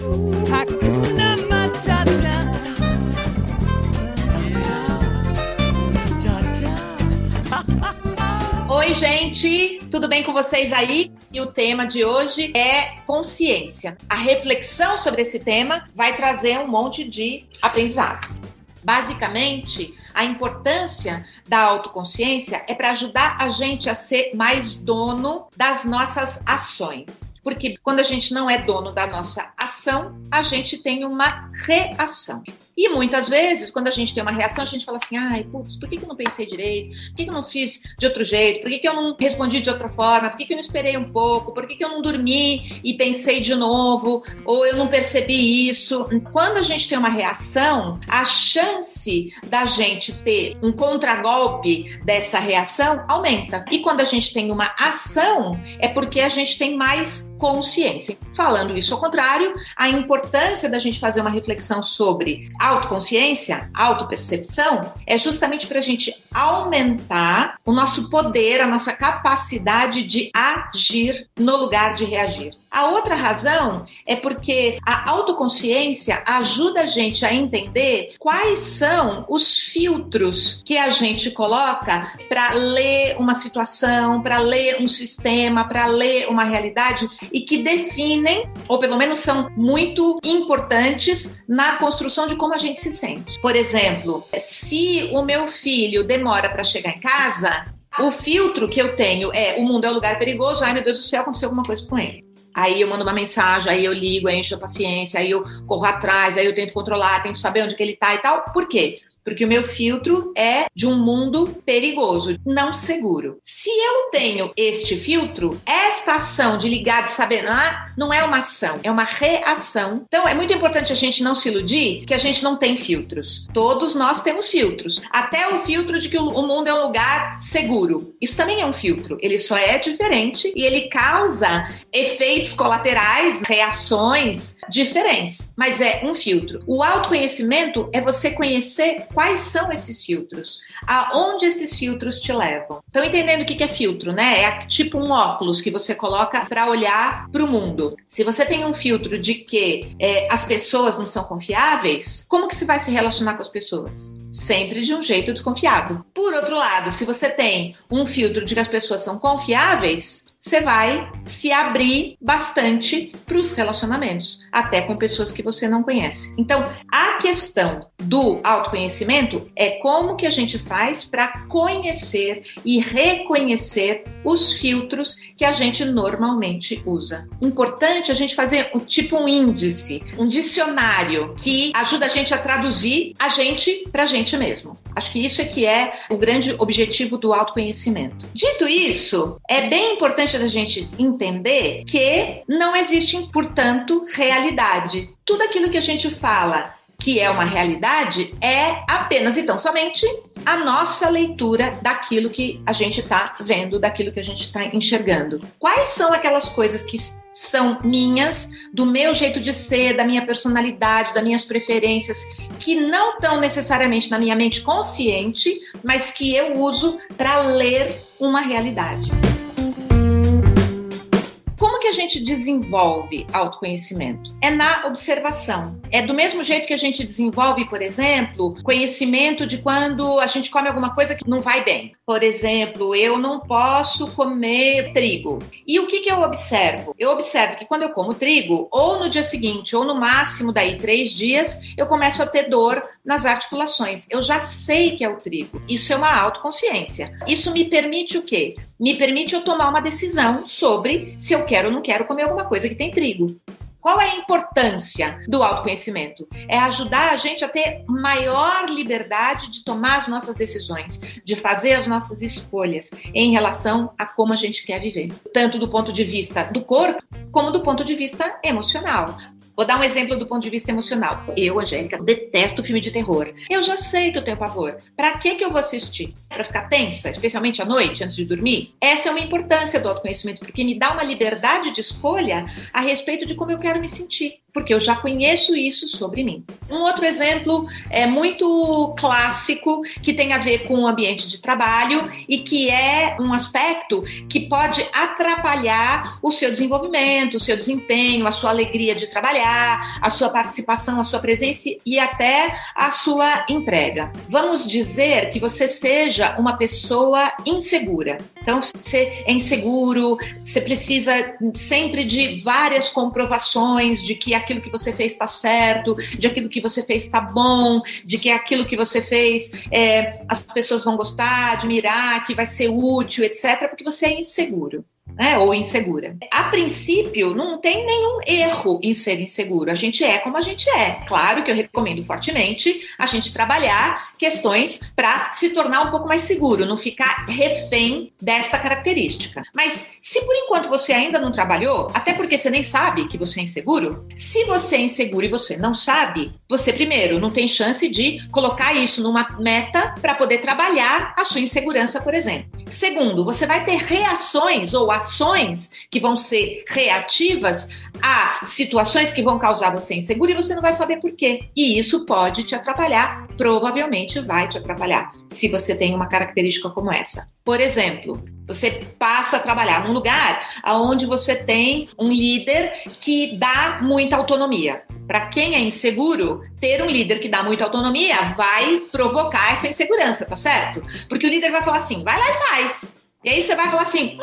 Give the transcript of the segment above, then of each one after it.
Oi, gente, tudo bem com vocês aí? E o tema de hoje é consciência. A reflexão sobre esse tema vai trazer um monte de aprendizados. Basicamente, a importância da autoconsciência é para ajudar a gente a ser mais dono das nossas ações. Porque quando a gente não é dono da nossa ação, a gente tem uma reação. E muitas vezes, quando a gente tem uma reação, a gente fala assim: ai, putz, por que, eu não pensei direito? Por que, eu não fiz de outro jeito? Por que, eu não respondi de outra forma? Por que, eu não esperei um pouco? Por que eu não dormi e pensei de novo? Ou eu não percebi isso? Quando a gente tem uma reação, a chance da gente ter um contragolpe dessa reação aumenta. E quando a gente tem uma ação, é porque a gente tem mais consciência. Falando isso ao contrário, a importância da gente fazer uma reflexão sobre autoconsciência, autopercepção, é justamente para a gente aumentar o nosso poder, a nossa capacidade de agir no lugar de reagir. A outra razão é porque a autoconsciência ajuda a gente a entender quais são os filtros que a gente coloca para ler uma situação, para ler um sistema, para ler uma realidade e que definem, ou pelo menos são muito importantes na construção de como a gente se sente. Por exemplo, se o meu filho demora para chegar em casa, o filtro que eu tenho é o mundo é um lugar perigoso, ai meu Deus do céu, aconteceu alguma coisa com ele. Aí eu mando uma mensagem, aí eu ligo, aí encho a paciência, aí eu corro atrás, aí eu tento controlar, tento saber onde que ele tá e tal. Por quê? Porque o meu filtro é de um mundo perigoso, não seguro. Se eu tenho este filtro, esta ação de ligar, de saber, ah, não é uma ação, é uma reação. Então é muito importante a gente não se iludir que a gente não tem filtros. Todos nós temos filtros. Até o filtro de que o mundo é um lugar seguro. Isso também é um filtro. Ele só é diferente e ele causa efeitos colaterais, reações diferentes. Mas é um filtro. O autoconhecimento é você conhecer quais são esses filtros, aonde esses filtros te levam. Então, entendendo o que é filtro, né? É tipo um óculos que você coloca para olhar para o mundo. Se você tem um filtro de que é, as pessoas não são confiáveis, como que você vai se relacionar com as pessoas? Sempre de um jeito desconfiado. Por outro lado, se você tem um filtro de que as pessoas são confiáveis, você vai se abrir bastante para os relacionamentos, até com pessoas que você não conhece. Então, a questão do autoconhecimento é como que a gente faz para conhecer e reconhecer os filtros que a gente normalmente usa. Importante a gente fazer tipo um índice, um dicionário que ajuda a gente a traduzir a gente para a gente mesmo. Acho que isso é que é o grande objetivo do autoconhecimento. Dito isso, é bem importante a gente entender que não existe, portanto, realidade. Tudo aquilo que a gente fala que é uma realidade, é apenas então somente a nossa leitura daquilo que a gente está vendo, daquilo que a gente está enxergando. Quais são aquelas coisas que são minhas, do meu jeito de ser, da minha personalidade, das minhas preferências, que não estão necessariamente na minha mente consciente, mas que eu uso para ler uma realidade. Que a gente desenvolve autoconhecimento? É na observação. É do mesmo jeito que a gente desenvolve, por exemplo, conhecimento de quando a gente come alguma coisa que não vai bem. Por exemplo, eu não posso comer trigo. E o que, que eu observo? Eu observo que quando eu como trigo, ou no dia seguinte, ou no máximo daí três dias, eu começo a ter dor nas articulações. Eu já sei que é o trigo. Isso é uma autoconsciência. Isso me permite o quê? Me permite eu tomar uma decisão sobre se eu quero ou não quero comer alguma coisa que tem trigo. Qual é a importância do autoconhecimento? É ajudar a gente a ter maior liberdade de tomar as nossas decisões, de fazer as nossas escolhas em relação a como a gente quer viver, tanto do ponto de vista do corpo como do ponto de vista emocional. Vou dar um exemplo do ponto de vista emocional. Eu, Angélica, detesto filme de terror. Eu já sei que eu tenho pavor. Para que que eu vou assistir? Para ficar tensa, especialmente à noite, antes de dormir? Essa é uma importância do autoconhecimento, porque me dá uma liberdade de escolha a respeito de como eu quero me sentir. Porque eu já conheço isso sobre mim. Um outro exemplo é muito clássico que tem a ver com o ambiente de trabalho e que é um aspecto que pode atrapalhar o seu desenvolvimento, o seu desempenho, a sua alegria de trabalhar, a sua participação, a sua presença e até a sua entrega. Vamos dizer que você seja uma pessoa insegura. Então, você é inseguro, você precisa sempre de várias comprovações de que aquilo que você fez está certo, de aquilo que você fez está bom, de que aquilo que você fez é, as pessoas vão gostar, admirar, que vai ser útil, etc., porque você é inseguro né, ou insegura. A princípio, não tem nenhum erro em ser inseguro. A gente é como a gente é. Claro que eu recomendo fortemente a gente trabalhar questões para se tornar um pouco mais seguro, não ficar refém desta característica. Mas se por enquanto você ainda não trabalhou, até porque você nem sabe que você é inseguro, se você é inseguro e você não sabe, você primeiro não tem chance de colocar isso numa meta para poder trabalhar a sua insegurança, por exemplo. Segundo, você vai ter reações ou ações que vão ser reativas a situações que vão causar você inseguro e você não vai saber por quê. E isso pode te atrapalhar, provavelmente vai te atrapalhar, se você tem uma característica como essa. Por exemplo, você passa a trabalhar num lugar onde você tem um líder que dá muita autonomia. Para quem é inseguro, ter um líder que dá muita autonomia vai provocar essa insegurança, tá certo? Porque o líder vai falar assim: vai lá e faz. E aí você vai falar assim: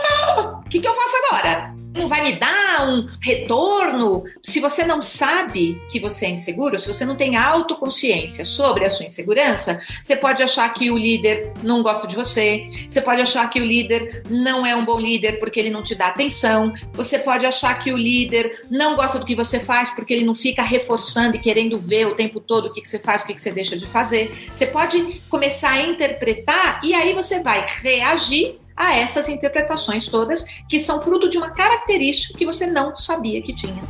o que, que eu faço agora? Não vai me dar um retorno? Se você não sabe que você é inseguro, se você não tem autoconsciência sobre a sua insegurança, você pode achar que o líder não gosta de você, você pode achar que o líder não é um bom líder porque ele não te dá atenção, você pode achar que o líder não gosta do que você faz porque ele não fica reforçando e querendo ver o tempo todo o que, que você faz, o que, que você deixa de fazer. Você pode começar a interpretar e aí você vai reagir a essas interpretações todas que são fruto de uma característica que você não sabia que tinha.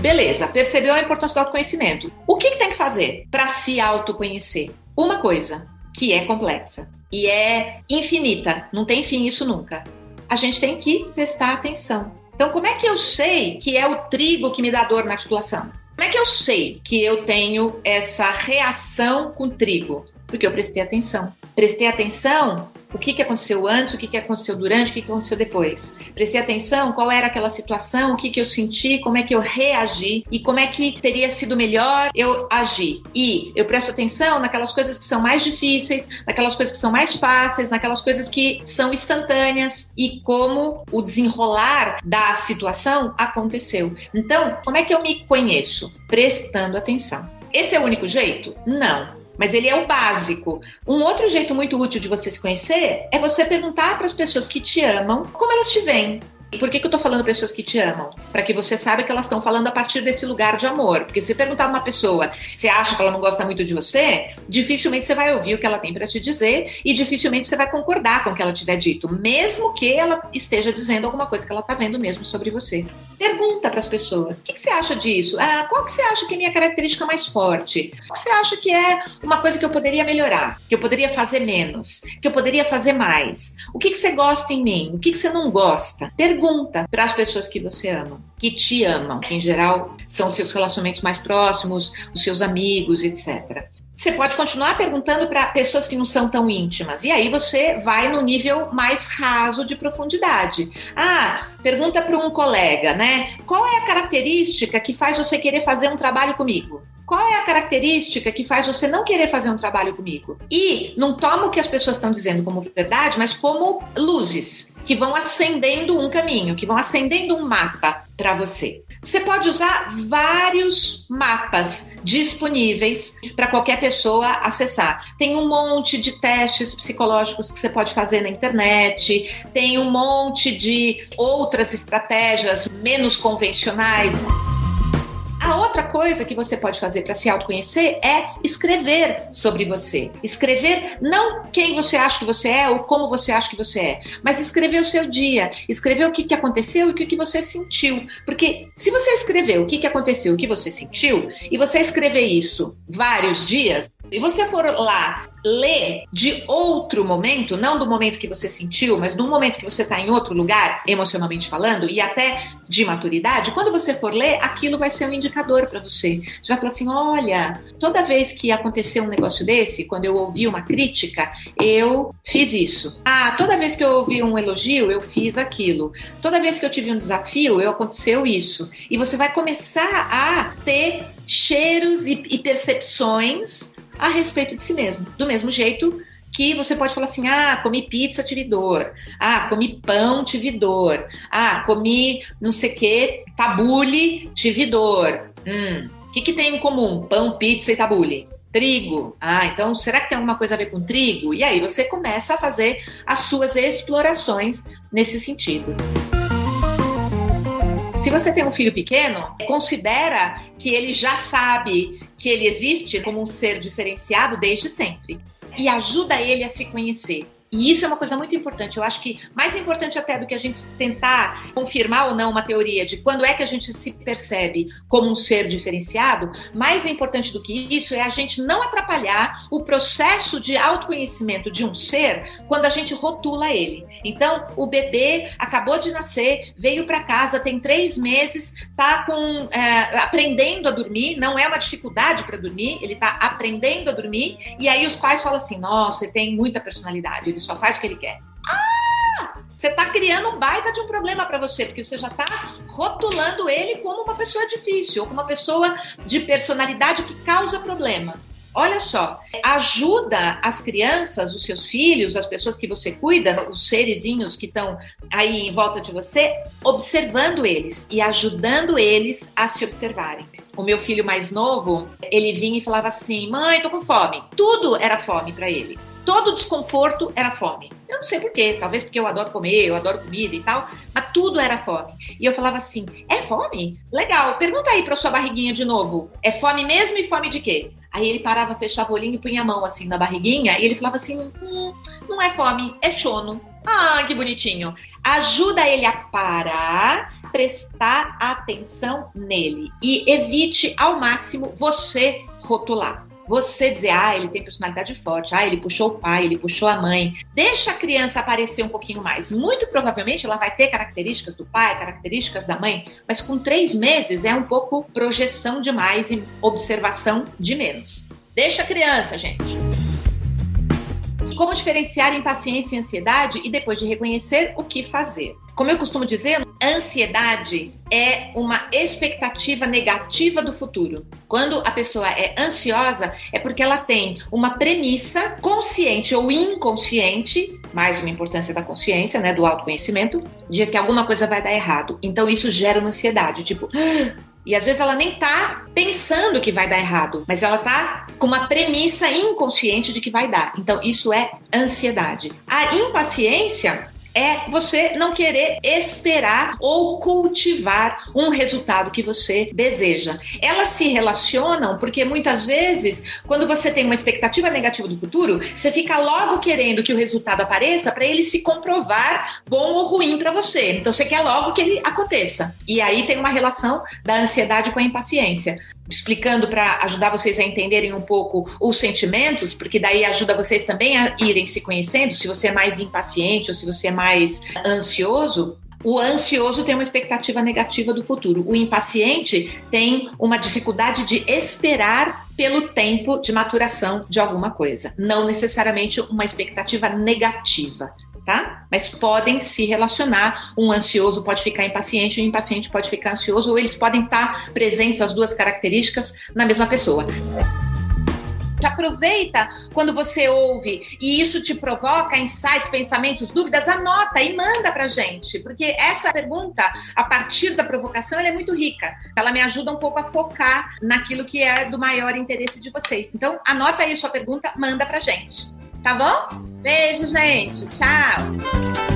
Beleza, percebeu a importância do autoconhecimento. O que, que tem que fazer para se autoconhecer? Uma coisa que é complexa e é infinita, não tem fim isso nunca. A gente tem que prestar atenção. Então, como é que eu sei que é o trigo que me dá dor na articulação? Como é que eu sei que eu tenho essa reação com trigo? Porque eu prestei atenção. Prestei atenção o que, que aconteceu antes, o que, que aconteceu durante, o que, que aconteceu depois. Prestei atenção qual era aquela situação, o que, que eu senti, como é que eu reagi e como é que teria sido melhor eu agir. E eu presto atenção naquelas coisas que são mais difíceis, naquelas coisas que são mais fáceis, naquelas coisas que são instantâneas e como o desenrolar da situação aconteceu. Então, como é que eu me conheço? Prestando atenção. Esse é o único jeito? Não mas ele é o básico. Um outro jeito muito útil de você se conhecer é você perguntar para as pessoas que te amam como elas te veem. E por que, que eu tô falando pessoas que te amam? Para que você saiba que elas estão falando a partir desse lugar de amor. Porque se perguntar uma pessoa, você acha que ela não gosta muito de você, dificilmente você vai ouvir o que ela tem para te dizer e dificilmente você vai concordar com o que ela tiver dito, mesmo que ela esteja dizendo alguma coisa que ela tá vendo mesmo sobre você. Pergunta para as pessoas: o que, que, você acha disso? Ah, qual que você acha que é minha característica mais forte? Qual que você acha que é uma coisa que eu poderia melhorar? Que eu poderia fazer menos? Que eu poderia fazer mais? O que, que você gosta em mim? O que, que você não gosta? Pergunta pergunta para as pessoas que você ama, que te amam, que em geral são os seus relacionamentos mais próximos, os seus amigos, etc. Você pode continuar perguntando para pessoas que não são tão íntimas, e aí você vai no nível mais raso de profundidade. Ah, pergunta para um colega, né? Qual é a característica que faz você querer fazer um trabalho comigo? Qual é a característica que faz você não querer fazer um trabalho comigo? E não toma o que as pessoas estão dizendo como verdade, mas como luzes que vão acendendo um caminho, que vão acendendo um mapa para você. Você pode usar vários mapas disponíveis para qualquer pessoa acessar. Tem um monte de testes psicológicos que você pode fazer na internet, tem um monte de outras estratégias menos convencionais. A outra coisa que você pode fazer para se autoconhecer é escrever sobre você. Escrever não quem você acha que você é ou como você acha que você é, mas escrever o seu dia, escrever o que, que aconteceu e o que, que você sentiu. Porque se você escrever o que, que aconteceu, o que você sentiu, e você escrever isso vários dias, e você for lá ler de outro momento, não do momento que você sentiu, mas do momento que você está em outro lugar, emocionalmente falando, e até de maturidade, quando você for ler, aquilo vai ser um indicador para você. Você vai falar assim: olha, toda vez que aconteceu um negócio desse, quando eu ouvi uma crítica, eu fiz isso. Ah, toda vez que eu ouvi um elogio, eu fiz aquilo. Toda vez que eu tive um desafio, eu aconteceu isso. E você vai começar a ter cheiros e, e percepções a respeito de si mesmo. Do mesmo jeito que você pode falar assim: ah, comi pizza, tive dor. Ah, comi pão, tive dor. Ah, comi não sei o que, tabule, tive dor. Hum, o que, que tem em comum? Pão, pizza e tabule? Trigo. Ah, então será que tem alguma coisa a ver com trigo? E aí você começa a fazer as suas explorações nesse sentido. Se você tem um filho pequeno, considera que ele já sabe que ele existe como um ser diferenciado desde sempre e ajuda ele a se conhecer. E isso é uma coisa muito importante. Eu acho que mais importante até do que a gente tentar confirmar ou não uma teoria de quando é que a gente se percebe como um ser diferenciado, mais importante do que isso é a gente não atrapalhar o processo de autoconhecimento de um ser quando a gente rotula ele. Então, o bebê acabou de nascer, veio para casa, tem três meses, está é, aprendendo a dormir, não é uma dificuldade para dormir, ele está aprendendo a dormir, e aí os pais falam assim: nossa, ele tem muita personalidade ele só faz o que ele quer. Ah! Você está criando um baita de um problema para você, porque você já está rotulando ele como uma pessoa difícil, ou como uma pessoa de personalidade que causa problema. Olha só, ajuda as crianças, os seus filhos, as pessoas que você cuida, os serizinhos que estão aí em volta de você, observando eles e ajudando eles a se observarem. O meu filho mais novo, ele vinha e falava assim: "Mãe, tô com fome". Tudo era fome para ele todo desconforto era fome. Eu não sei porquê, talvez porque eu adoro comer, eu adoro comida e tal, mas tudo era fome. E eu falava assim: é fome? Legal, pergunta aí pra sua barriguinha de novo: é fome mesmo e fome de quê? Aí ele parava, fechava o olhinho e punha a mão assim na barriguinha e ele falava assim: hum, não é fome, é sono. Ah, que bonitinho. Ajuda ele a parar, prestar atenção nele e evite ao máximo você rotular. Você dizer, ah, ele tem personalidade forte, ah, ele puxou o pai, ele puxou a mãe. Deixa a criança aparecer um pouquinho mais. Muito provavelmente ela vai ter características do pai, características da mãe, mas com três meses é um pouco projeção demais e observação de menos. Deixa a criança, gente como diferenciar impaciência e ansiedade e depois de reconhecer o que fazer. Como eu costumo dizer, ansiedade é uma expectativa negativa do futuro. Quando a pessoa é ansiosa, é porque ela tem uma premissa consciente ou inconsciente, mais uma importância da consciência, né, do autoconhecimento, de que alguma coisa vai dar errado. Então isso gera uma ansiedade, tipo, e às vezes ela nem tá pensando que vai dar errado, mas ela tá com uma premissa inconsciente de que vai dar. Então, isso é ansiedade. A impaciência é você não querer esperar ou cultivar um resultado que você deseja. Elas se relacionam porque muitas vezes, quando você tem uma expectativa negativa do futuro, você fica logo querendo que o resultado apareça para ele se comprovar bom ou ruim para você. Então você quer logo que ele aconteça. E aí tem uma relação da ansiedade com a impaciência explicando para ajudar vocês a entenderem um pouco os sentimentos, porque daí ajuda vocês também a irem se conhecendo, se você é mais impaciente ou se você é mais ansioso. O ansioso tem uma expectativa negativa do futuro. O impaciente tem uma dificuldade de esperar pelo tempo de maturação de alguma coisa, não necessariamente uma expectativa negativa tá? Mas podem se relacionar. Um ansioso pode ficar impaciente, um impaciente pode ficar ansioso, ou eles podem estar presentes as duas características na mesma pessoa. Aproveita quando você ouve e isso te provoca insights, pensamentos, dúvidas, anota e manda pra gente, porque essa pergunta, a partir da provocação, ela é muito rica. Ela me ajuda um pouco a focar naquilo que é do maior interesse de vocês. Então, anota aí sua pergunta, manda pra gente. Tá bom? Beijo, gente. Tchau.